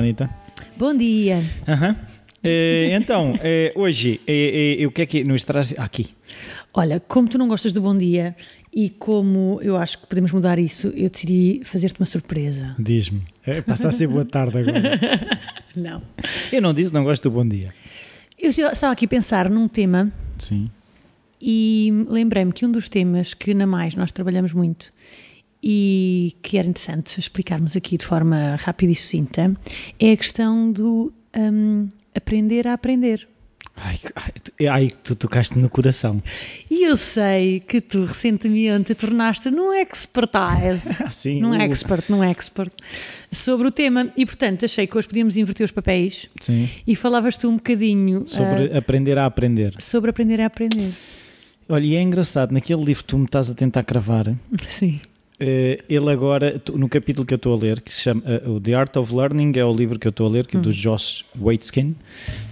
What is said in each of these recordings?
Anitta. Bom dia. Aham. Eh, então, eh, hoje, eh, o que é que nos traz aqui? Olha, como tu não gostas do bom dia e como eu acho que podemos mudar isso, eu decidi fazer-te uma surpresa. Diz-me. Eh, passa a ser boa tarde agora. Não. Eu não disse não gosto do bom dia. Eu estava aqui a pensar num tema Sim. e lembrei-me que um dos temas que na Mais nós trabalhamos muito e que era interessante explicarmos aqui de forma rápida e sucinta é a questão do hum, aprender a aprender. Ai, ai, tu- ai, tu tocaste no coração. E eu sei que tu recentemente tornaste num expertise, Sim. num o- expert, num expert, sobre o tema e portanto achei que hoje podíamos inverter os papéis Sim. e falavas tu um bocadinho Sobre ah, aprender a aprender. sobre aprender a aprender. Olha, e é engraçado, naquele livro que tu me estás a tentar cravar, Sim. Eh, ele agora, no capítulo que eu estou a ler, que se chama o The Art of Learning, é o livro que eu estou a ler, que é do Josh Waitzkin,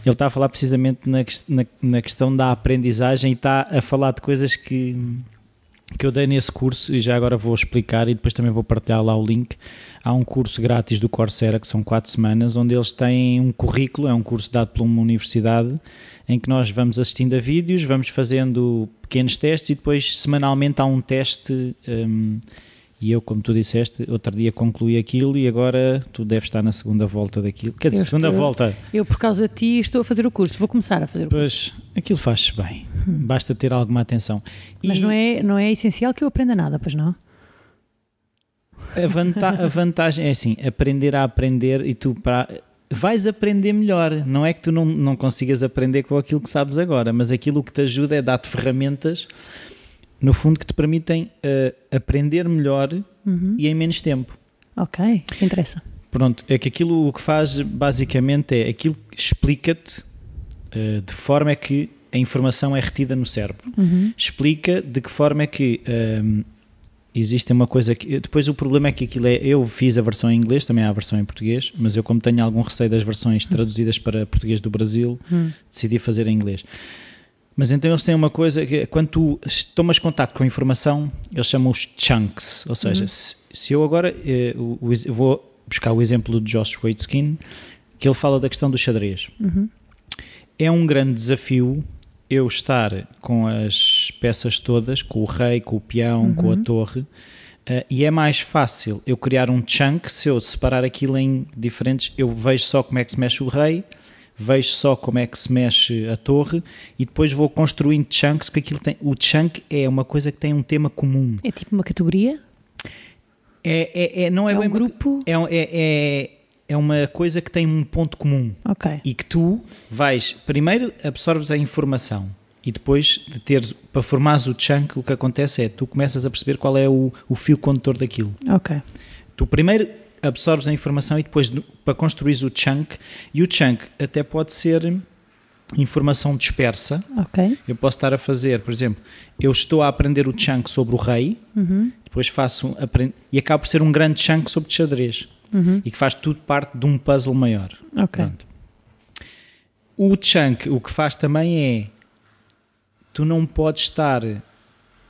ele está a falar precisamente na, na- na questão da aprendizagem e está a falar de coisas que, que eu dei nesse curso e já agora vou explicar e depois também vou partilhar lá o link. Há um curso grátis do Coursera, que são quatro semanas, onde eles têm um currículo, é um curso dado por uma universidade, em que nós vamos assistindo a vídeos, vamos fazendo pequenos testes e depois semanalmente há um teste. hum, e eu, como tu disseste, outro dia concluí aquilo e agora tu deves estar na segunda volta daquilo. Quer dizer, Eu segunda estou- volta. Eu, por causa de ti, estou a fazer o curso. Vou começar a fazer o curso. Pois, aquilo faz bem. Basta ter alguma atenção. Mas E- não é, não é essencial que eu aprenda nada, pois não? A, vanta- a vantagem é assim, aprender a aprender e tu para, vais aprender melhor. Não é que tu não, não consigas aprender com aquilo que sabes agora, mas aquilo que te ajuda é dar-te ferramentas, no fundo, que te permitem eh, aprender melhor e em menos tempo. Ok, isso interessa. Pronto, é que aquilo o que faz basicamente é aquilo que explica-te eh, de forma é que a informação é retida no cérebro. Explica de que forma é que ehm, existe uma coisa que. Depois o problema é que aquilo é. Eu fiz a versão em inglês, também há a versão em português, mas eu, como tenho algum receio das versões traduzidas para português do Brasil, decidi fazer em inglês. Mas então eles têm uma coisa que quando tu tomas contato com a informação, eles chamam os chunks. Ou seja, se, se eu agora eh, o ex- eu vou buscar o exemplo do Josh Waitzkin, que ele fala da questão do xadrez. É um grande desafio eu estar com as peças todas, com o rei, com o peão, com a torre, eh, e é mais fácil eu criar um chunk se eu separar aquilo em diferentes. Eu vejo só como é que se mexe o rei, vejo só como é que se mexe a torre e depois vou construindo chunks, porque aquilo tem. O chunk é uma coisa que tem um tema comum. É tipo uma categoria? É, é, é- não é, É um bem uma- grupo? É, é, é, é uma coisa que tem um ponto comum Ok. e que tu vais primeiro absorves a informação e depois de teres para formares o chunk o que acontece é tu começas a perceber qual é o, o fio condutor daquilo Ok. tu primeiro absorves a informação e depois para construir o chunk. E o chunk até pode ser informação dispersa. Eu posso estar a fazer, por exemplo, eu estou a aprender o chunk sobre o rei, depois faço e acaba por ser um grande chunk sobre xadrez. E que faz tudo parte de um puzzle maior. Pronto. O chunk, o que faz também é tu não podes estar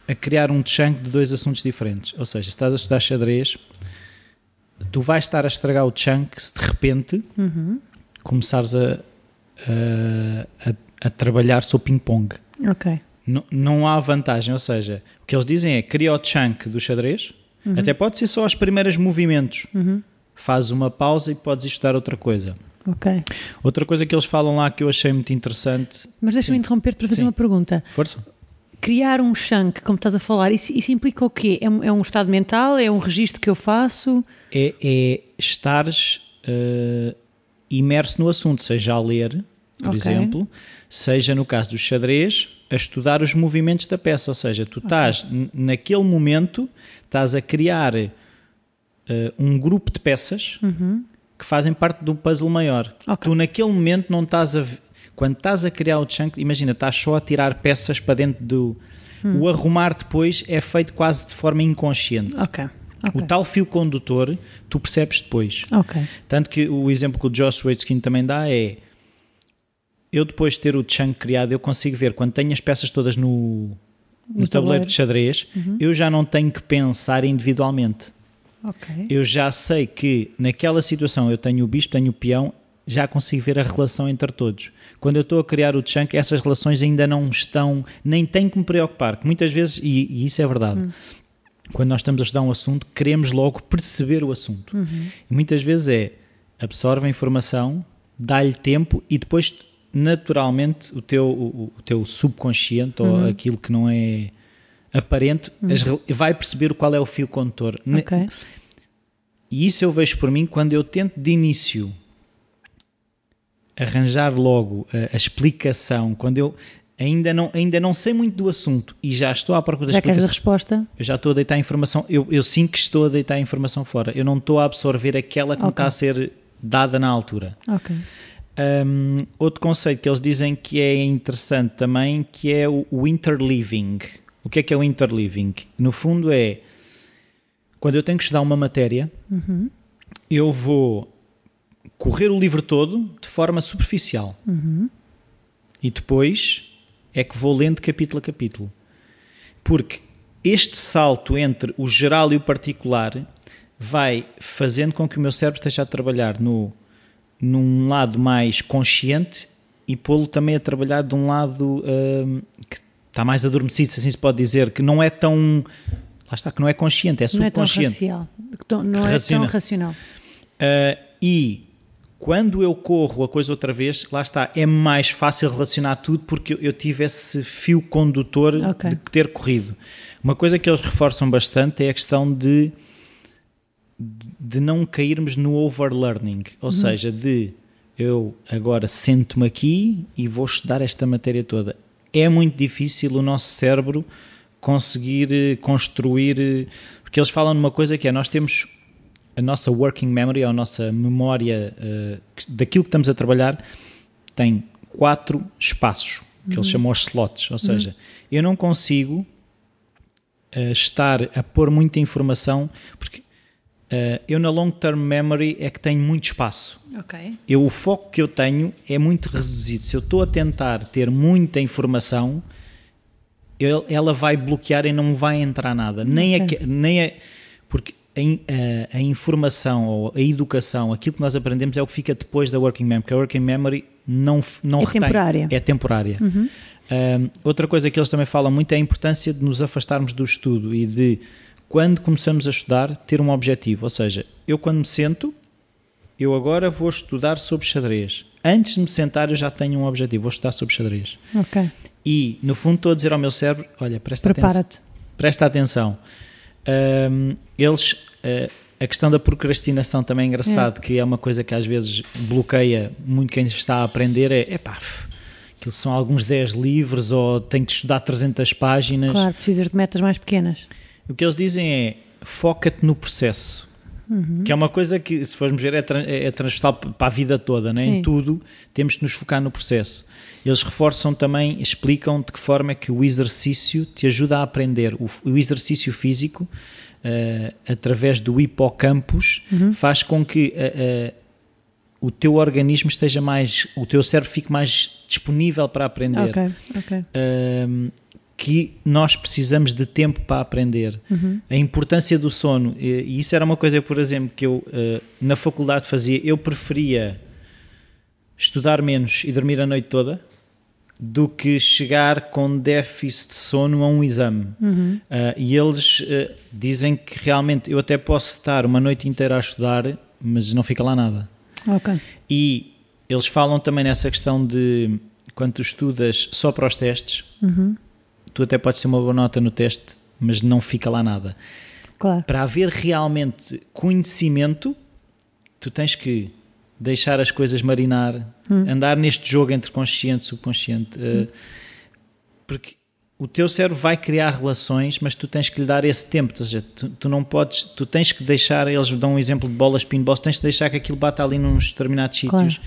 a criar um chunk de dois assuntos diferentes. Ou seja, se estás a estudar xadrez, tu vais estar a estragar o chunk se de repente começares a, a, a- a trabalhar sobre ping-pong. Ok. Não, não há vantagem, ou seja, o que eles dizem é cria o chunk do xadrez, até pode ser só os primeiros movimentos. Faz uma pausa e podes estudar outra coisa. Ok. Outra coisa que eles falam lá que eu achei muito interessante. Mas deixa-me interromper para fazer Sim. uma pergunta. Força? Criar um chunk, como estás a falar, isso, isso implica o quê? É um, é um estado mental? É um registro que eu faço? É, é estares eh, imerso no assunto, seja a ler, por Ok. exemplo, seja no caso do xadrez, a estudar os movimentos da peça. Ou seja, tu estás n- naquele momento, estás a criar eh, um grupo de peças que fazem parte de um puzzle maior. Ok. Tu naquele momento não estás a. Quando estás a criar o chunk, imagina, estás só a tirar peças para dentro do. O arrumar depois é feito quase de forma inconsciente. Ok. O Ok. tal fio condutor tu percebes depois. Ok. Tanto que o exemplo que o Josh Waitzkin também dá é eu depois de ter o chunk criado, eu consigo ver quando tenho as peças todas no, no, tabuleiro tabuleiro. de xadrez, eu já não tenho que pensar individualmente. Ok. Eu já sei que naquela situação eu tenho o bispo, tenho o peão, já consigo ver a relação entre todos. Quando eu estou a criar o chunk, essas relações ainda não estão, nem tenho que me preocupar, que muitas vezes, e, e isso é verdade, Hum. quando nós estamos a estudar um assunto, queremos logo perceber o assunto. Uhum. E muitas vezes é absorve a informação, dá-lhe tempo e depois naturalmente o teu, o, o teu subconsciente ou Uhum. aquilo que não é aparente as rel- vai perceber qual é o fio condutor. Ne- Ok. E isso eu vejo por mim quando eu tento de início arranjar logo a, a explicação, quando eu ainda não, ainda não sei muito do assunto e já estou à procura da Já queres a explicação. resposta? Eu já estou a deitar a informação, eu, eu sinto que estou a deitar a informação fora. Eu não estou a absorver aquela que me Ok. está a ser dada na altura. Ok. Um, outro conceito que eles dizem que é interessante também, que é o, o interleaving. O que é que é o interleaving? No fundo é, quando eu tenho que estudar uma matéria, eu vou correr o livro todo de forma superficial. E depois é que vou lendo capítulo a capítulo. Porque este salto entre o geral e o particular vai fazendo com que o meu cérebro esteja a trabalhar no, num lado mais consciente e pô-lo também a trabalhar de um lado hum, que está mais adormecido, se assim se pode dizer, que não é tão. Lá está, que não é consciente, é Não é tão subconsciente. racial. Não é tão racional. Uh, e quando eu corro a coisa outra vez, lá está, é mais fácil relacionar tudo porque eu- tive esse fio condutor Ok. de ter corrido. Uma coisa que eles reforçam bastante é a questão de de não cairmos no overlearning, ou seja, de eu agora sento-me aqui e vou estudar esta matéria toda. É muito difícil o nosso cérebro conseguir eh, construir, eh, porque eles falam numa coisa que é nós temos a nossa working memory, ou a nossa memória que- daquilo que estamos a trabalhar, tem quatro espaços, que eles chamam os slots, ou seja, eu não consigo eh, estar a pôr muita informação, porque eh, eu na long term memory é que tenho muito espaço. Ok. Eu, o foco que eu tenho é muito reduzido. Se eu estou a tentar ter muita informação, eu- ela vai bloquear e não vai entrar nada. Nem, Ok. a, nem a, porque a, in- a- informação ou a educação, aquilo que nós aprendemos é o que fica depois da working memory, porque a working memory não, não É retém. temporária. Uhum. É temporária. Um, outra coisa que eles também falam muito é a importância de nos afastarmos do estudo e de, quando começamos a estudar, ter um objetivo. Ou seja, eu quando me sento, eu agora vou estudar sobre xadrez. Antes de me sentar, eu já tenho um objetivo, vou estudar sobre xadrez. Ok. E, no fundo, estou a dizer ao meu cérebro: olha, presta atenção. Prepara-te. Presta atenção. Um, eles, uh, a questão da procrastinação também é engraçado, que é uma coisa que às vezes bloqueia muito quem está a aprender. É epá, f- aquilo são alguns 10 livros ou tenho que estudar 300 páginas. Claro, precisas de metas mais pequenas. O que eles dizem é foca-te no processo. Que é uma coisa que, se formos ver, é, tra- é transversal p- para a vida toda, né? Em tudo temos que nos focar no processo. Eles reforçam também, explicam de que forma é que o exercício te ajuda a aprender. O, o exercício físico, eh, através do hipocampus, faz com que eh, eh, o teu organismo esteja mais, o teu cérebro fique mais disponível para aprender Ok, ok. um, que nós precisamos de tempo para aprender. A importância do sono, e isso era uma coisa, por exemplo, que eu uh, na faculdade fazia, eu preferia estudar menos e dormir a noite toda do que chegar com déficit de sono a um exame. Uh, e eles uh, dizem que realmente eu até posso estar uma noite inteira a estudar, mas não fica lá nada. Ok. E eles falam também nessa questão de quando tu estudas só para os testes, tu até podes ter uma boa nota no teste, mas não fica lá nada. Claro. Para haver realmente conhecimento, tu tens que deixar as coisas marinar, andar neste jogo entre consciente e subconsciente, eh, porque o teu cérebro vai criar relações, mas tu tens que lhe dar esse tempo, ou seja, tu, tu não podes, tu tens que deixar, eles dão um exemplo de bolas pinball, tens que deixar que aquilo bata ali nos determinados Claro. sítios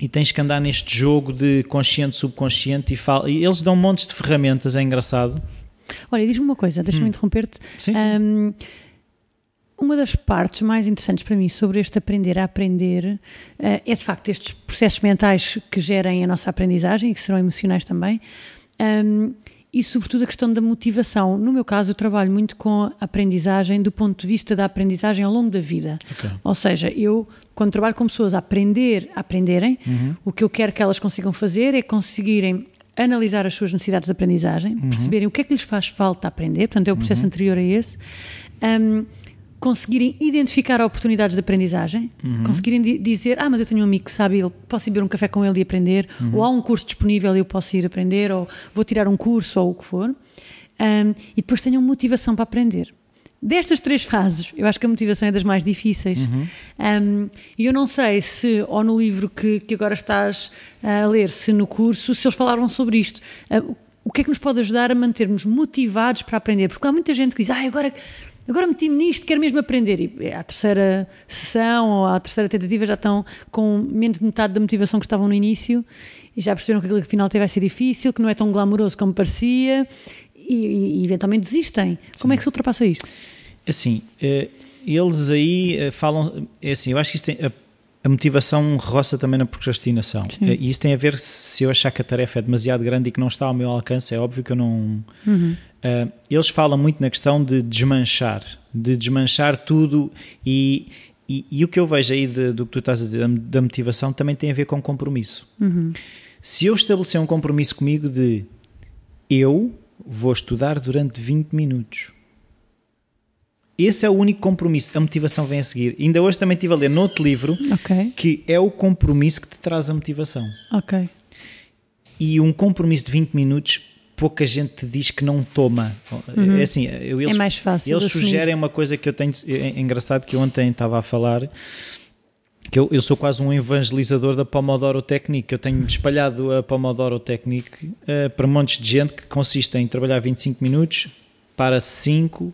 e tens que andar neste jogo de consciente, subconsciente e, fala, e eles dão montes de ferramentas, é engraçado. Olha, diz-me uma coisa, deixa-me interromper-te. Sim, sim. Ahm, uma das partes mais interessantes para mim sobre este aprender a aprender eh, é de facto estes processos mentais que gerem a nossa aprendizagem e que serão emocionais também. E, sobretudo, a questão da motivação. No meu caso, eu trabalho muito com a aprendizagem do ponto de vista da aprendizagem ao longo da vida. Ok. Ou seja, eu, quando trabalho com pessoas a aprender, a aprenderem, o que eu quero que elas consigam fazer é conseguirem analisar as suas necessidades de aprendizagem, perceberem o que é que lhes faz falta aprender, portanto, é o processo anterior a esse. Um, conseguirem identificar oportunidades de aprendizagem, conseguirem di- dizer, ah, mas eu tenho um amigo que sabe, ele, posso ir beber um café com ele e aprender, ou há um curso disponível e eu posso ir aprender, ou vou tirar um curso, ou o que for. Um, e depois tenham motivação para aprender. Destas três fases, eu acho que a motivação é das mais difíceis. Um, E eu não sei se, ou no livro que, que agora estás a ler, se no curso, se eles falaram sobre isto. Uh, o que é que nos pode ajudar a mantermos motivados para aprender? Porque há muita gente que diz, ah, agora, agora meti-me nisto, quero mesmo aprender. E à terceira sessão ou à terceira tentativa já estão com menos de metade da motivação que estavam no início e já perceberam que aquilo que afinal até vai ser difícil, que não é tão glamouroso como parecia e, e- eventualmente desistem. Como é que se ultrapassa isto? Assim, eles aí eh, falam. É assim, eu acho que isso tem, a, motivação roça também na procrastinação. Sim. Eh, E isso tem a ver se eu achar que a tarefa é demasiado grande e que não está ao meu alcance. É óbvio que eu não. Eh, eles falam muito na questão de desmanchar, de desmanchar tudo e. E, e o que eu vejo aí de- do que tu estás a dizer, da- motivação, também tem a ver com compromisso. Se eu estabelecer um compromisso comigo de eu vou estudar durante 20 minutos, esse é o único compromisso. A motivação vem a seguir. Ainda hoje também estive a ler noutro livro Ok, que é o compromisso que te traz a motivação. ok. E um compromisso de 20 minutos, pouca gente te diz que não toma. É assim, eu, eles, É mais fácil Eles sugerem uma coisa que eu tenho. É é engraçado que eu ontem estava a falar. Que eu, eu sou quase um evangelizador da Pomodoro Technique. Eu tenho espalhado a Pomodoro Technique eh, para montes de gente que consiste em trabalhar 25 minutos, para 5,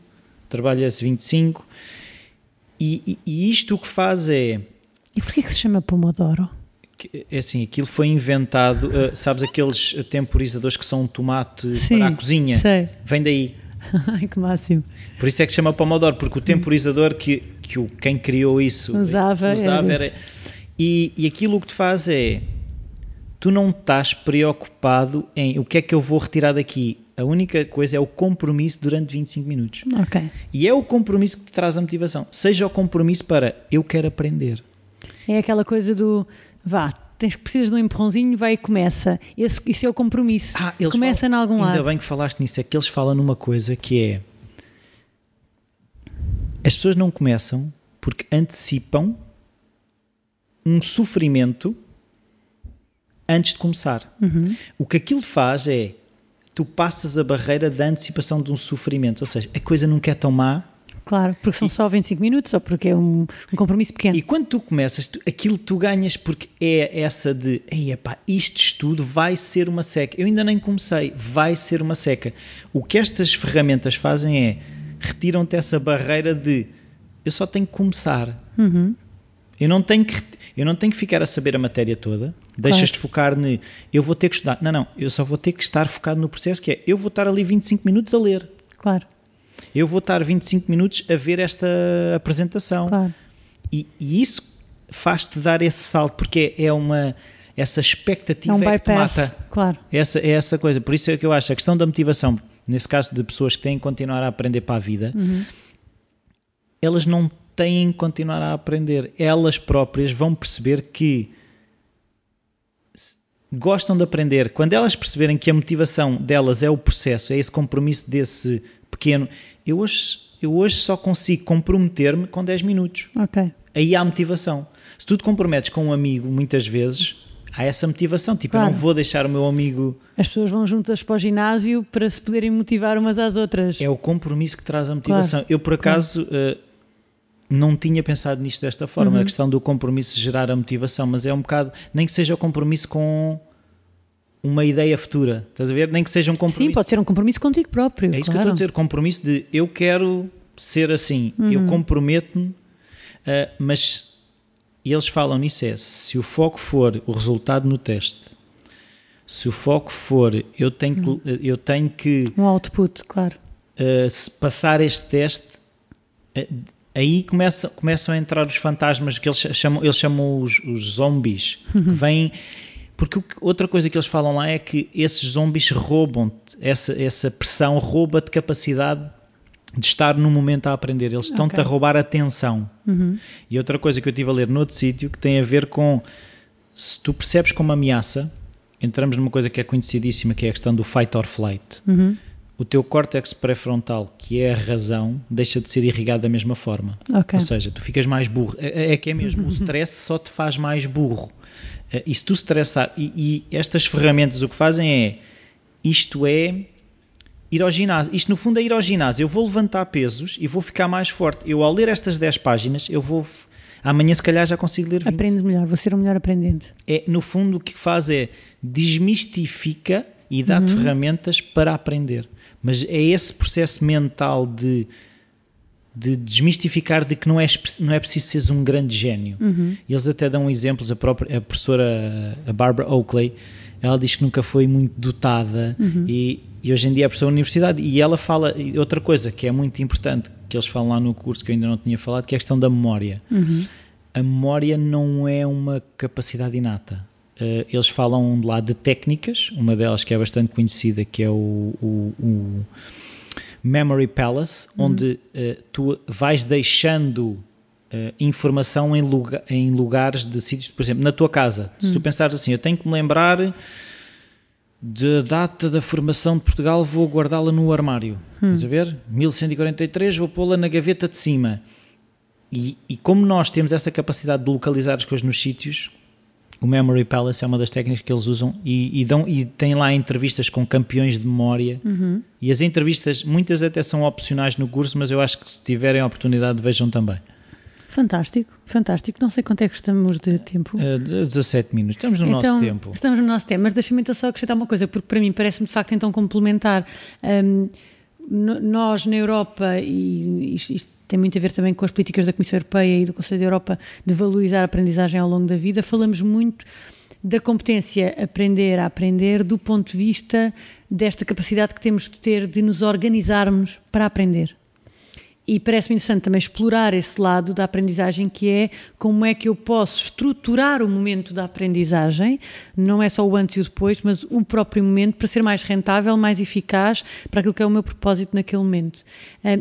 trabalha-se 25. E, e, e isto o que faz é. E porquê que se chama Pomodoro? É assim, aquilo foi inventado, uh, sabes aqueles temporizadores que são um tomate Sim, para a cozinha? sei. Vem daí. Ai, que máximo. Por isso é que se chama Pomodoro, porque o temporizador que, que o, quem criou isso Usava, era usava desse. era. E, e aquilo o que te faz é. Tu não estás preocupado em o que é que eu vou retirar daqui. A única coisa é o compromisso durante 25 minutos. Ok. E é o compromisso que te traz a motivação. Seja o compromisso para eu quero aprender. É aquela coisa do vá, tens, precisas de um empurrãozinho, vai e começa. Esse, isso é o compromisso. Ah, eles começa em falam- algum Ainda lado. bem que falaste nisso, é que eles falam numa coisa que é as pessoas não começam porque antecipam um sofrimento antes de começar. Uhum. O que aquilo faz é tu passas a barreira da antecipação de um sofrimento, ou seja, a coisa nunca é tão má Claro, porque são só 25 minutos ou porque é um, um compromisso pequeno. E quando tu começas, tu- aquilo tu ganhas porque é essa de, ei, epá, isto estudo vai ser uma seca. Eu ainda nem comecei, vai ser uma seca. O que estas ferramentas fazem é retiram-te essa barreira de eu só tenho que começar. Eu não tenho que eu não tenho que ficar a saber a matéria toda. Deixas-te focar no eu vou ter que estudar. Não, não, eu só vou ter que estar focado no processo que é eu vou estar ali 25 minutos a ler. Claro, Eu vou estar 25 minutos a ver esta apresentação. claro. E, e isso faz-te dar esse salto, porque é, é uma. Essa É expectativa um é que te bypass. mata. Claro. Essa, é essa coisa. Por isso é que eu acho a questão da motivação, nesse caso de pessoas que têm que continuar a aprender para a vida, Uhum. elas não têm que continuar a aprender. Elas próprias vão perceber que gostam de aprender. Quando elas perceberem que a motivação delas é o processo, é esse compromisso desse pequeno. Eu hoje, eu hoje só consigo comprometer-me com 10 minutos Ok. aí há motivação. Se tu te comprometes com um amigo, muitas vezes há essa motivação. Tipo, eu Claro. não vou deixar o meu amigo. As pessoas vão juntas para o ginásio para se poderem motivar umas às outras. É o compromisso que traz a motivação. eu, por acaso, eh, não tinha pensado nisto desta forma, Uhum. a questão do compromisso gerar a motivação, mas é um bocado, nem que seja o compromisso com uma ideia futura, estás a ver? Nem que seja um compromisso. Sim, pode ser um compromisso contigo próprio. É isso que eu claro. estou a dizer, compromisso de eu quero ser assim, Uhum. eu comprometo-me, ah, mas eles falam nisso é, se o foco for o resultado no teste, se o foco for eu tenho Uhum. que, eu tenho que Um output, claro. ah, se passar este teste, ah, aí começam, começam a entrar os fantasmas que eles chamam, eles chamam os, os zombies, Uhum. que vêm Porque outra coisa que eles falam lá é que esses zombies roubam-te, essa, essa pressão rouba-te capacidade de estar no momento a aprender. Eles estão-te okay. a roubar atenção. Uhum. E outra coisa que eu estive a ler noutro sítio que tem a ver com se tu percebes como ameaça, entramos numa coisa que é conhecidíssima, que é a questão do fight or flight. Uhum. O teu córtex pré-frontal, que é a razão, deixa de ser irrigado da mesma forma. Okay. Ou seja, tu ficas mais burro. É, é que é mesmo, o stress só te faz mais burro. Eh, e se tu estressar, e, e estas ferramentas o que fazem é, isto é ir ao ginásio. Isto no fundo é ir ao ginásio. Eu vou levantar pesos e vou ficar mais forte. Eu ao ler estas 10 páginas, eu vou amanhã se calhar já consigo ler 20. Aprende melhor, vou ser um melhor aprendente. É, no fundo o que faz é desmistifica e dá-te uhum. ferramentas para aprender. Mas é esse processo mental de de desmistificar de que não é, não é preciso seres um grande gênio. Uhum. Eles até dão exemplos, a própria a professora, a Barbara Oakley, ela diz que nunca foi muito dotada uhum. e, e, hoje em dia é professora da universidade e ela fala, outra coisa que é muito importante, que eles falam lá no curso que eu ainda não tinha falado, que é a questão da memória. Uhum. A memória não é uma capacidade inata. Uh, eles falam lá de técnicas, uma delas que é bastante conhecida, que é o, o, o Memory Palace, uhum. onde uh, tu vais deixando uh, informação em, lugar, em, lugares de sítios, por exemplo, na tua casa. Se tu uhum. pensares assim, eu tenho que me lembrar da data da formação de Portugal, vou guardá-la no armário. Hum. Estás a ver? 1143, vou pô-la na gaveta de cima. E, e, como nós temos essa capacidade de localizar as coisas nos sítios, o Memory Palace é uma das técnicas que eles usam e, e, dão, e tem lá entrevistas com campeões de memória. Uhum. E as entrevistas, muitas até são opcionais no curso, mas eu acho que se tiverem a oportunidade, vejam também. Fantástico, fantástico. Não sei quanto é que estamos de tempo. Uh, eh, 17 minutos, estamos no então, nosso tempo. Estamos no nosso tempo, mas deixa-me então só acrescentar uma coisa, porque para mim parece-me de facto então complementar. Um, nós na Europa, e isto tem muito a ver também com as políticas da Comissão Europeia e do Conselho da Europa de valorizar a aprendizagem ao longo da vida. Falamos muito da competência aprender a aprender do ponto de vista desta capacidade que temos de ter de nos organizarmos para aprender. E parece-me interessante também explorar esse lado da aprendizagem, que é como é que eu posso estruturar o momento da aprendizagem, não é só o antes e o depois, mas o próprio momento, para ser mais rentável, mais eficaz para aquilo que é o meu propósito naquele momento.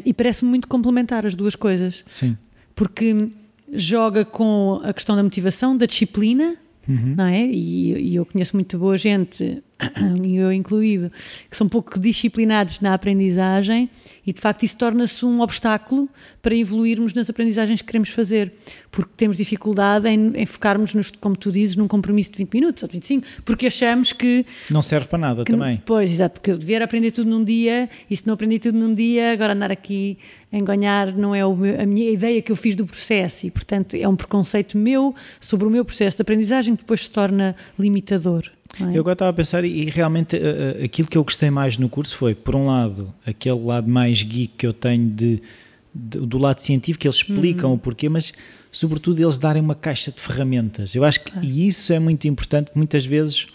E parece-me muito complementar as duas coisas. Sim. Porque joga com a questão da motivação, da disciplina, uhum. não é? E, e, eu conheço muito boa gente, e eu incluído, que são pouco disciplinados na aprendizagem e de facto isso torna-se um obstáculo para evoluirmos nas aprendizagens que queremos fazer, porque temos dificuldade em, em focarmos, nos, como tu dizes, num compromisso de 20 minutos ou de 25, porque achamos que. Não serve para nada também. pois, exato, porque eu devia aprender tudo num dia e se não aprendi tudo num dia, agora andar aqui a enganhar não é a minha ideia que eu fiz do processo e, portanto, é um preconceito meu sobre o meu processo de aprendizagem que depois se torna limitador. É? Eu agora estava a pensar e, realmente uh, aquilo que eu gostei mais no curso foi, por um lado, aquele lado mais geek que eu tenho de, de do lado científico, que eles explicam uhum. o porquê, mas sobretudo eles darem uma caixa de ferramentas. Eu acho que e isso é muito importante, muitas vezes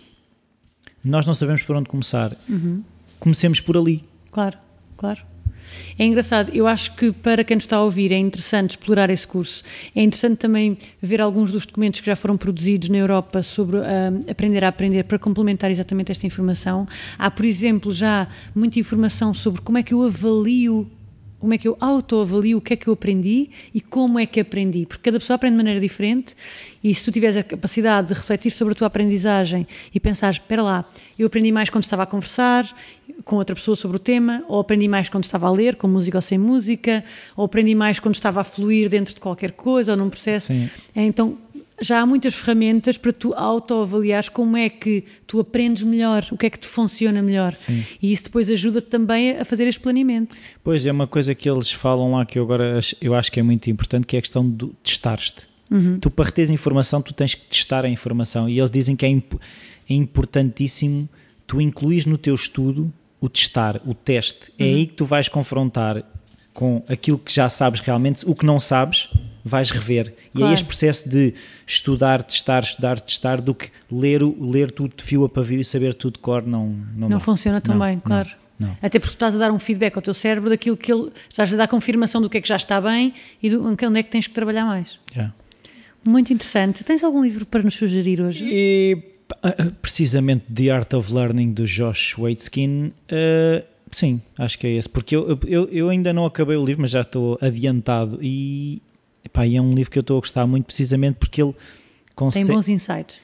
nós não sabemos por onde começar. Uhum. Comecemos por ali. Claro, claro. É engraçado, eu acho que para quem está a ouvir é interessante explorar esse curso. É interessante também ver alguns dos documentos que já foram produzidos na Europa sobre uh, aprender a aprender para complementar exatamente esta informação. Há, por exemplo, já muita informação sobre como é que eu avalio como é que eu autoavalio o que é que eu aprendi e como é que aprendi, porque cada pessoa aprende de maneira diferente e se tu tiveres a capacidade de refletir sobre a tua aprendizagem e pensar, espera lá, eu aprendi mais quando estava a conversar com outra pessoa sobre o tema, ou aprendi mais quando estava a ler, com música ou sem música, ou aprendi mais quando estava a fluir dentro de qualquer coisa ou num processo. Sim. Então, já há muitas ferramentas para tu autoavaliares como é que tu aprendes melhor, o que é que te funciona melhor. Sim. E isso depois ajuda-te também a fazer este planeamento. Pois é, uma coisa que eles falam lá que eu agora eu acho que é muito importante, que é a questão de testar-te. Uhum. Tu, para reteres informação, tu tens que testar a informação. E eles dizem que é, imp é importantíssimo tu incluís no teu estudo o testar, o teste. É uhum. É aí que tu vais confrontar com aquilo que já sabes realmente, o que não sabes, vais rever. Claro. E é este processo de estudar, testar, estudar, testar, do que ler, ler tudo de fio a pavio e saber tudo de cor, não Não, não funciona tão não, bem, claro. Não, não. Até porque tu estás a dar um feedback ao teu cérebro daquilo que ele. estás a dar confirmação do que é que já está bem e do, onde é que tens que trabalhar mais. Yeah. Muito interessante. Tens algum livro para nos sugerir hoje? E Uh, precisamente The Art of Learning do Josh Waitzkin, uh, sim, acho que é esse, porque eu, eu, eu ainda não acabei o livro, mas já estou adiantado e epá, é um livro que eu estou a gostar muito precisamente porque ele consegue... Tem bons insights.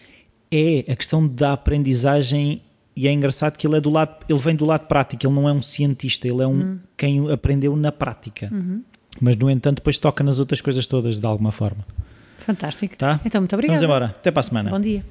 É, a questão da aprendizagem e é engraçado que ele é do lado, ele vem do lado prático, ele não é um cientista, ele é um uhum. quem aprendeu na prática. Uhum. Mas no entanto depois toca nas outras coisas todas de alguma forma. Fantástico. Tá? Então muito obrigada. Vamos embora. Até para a semana. Bom dia.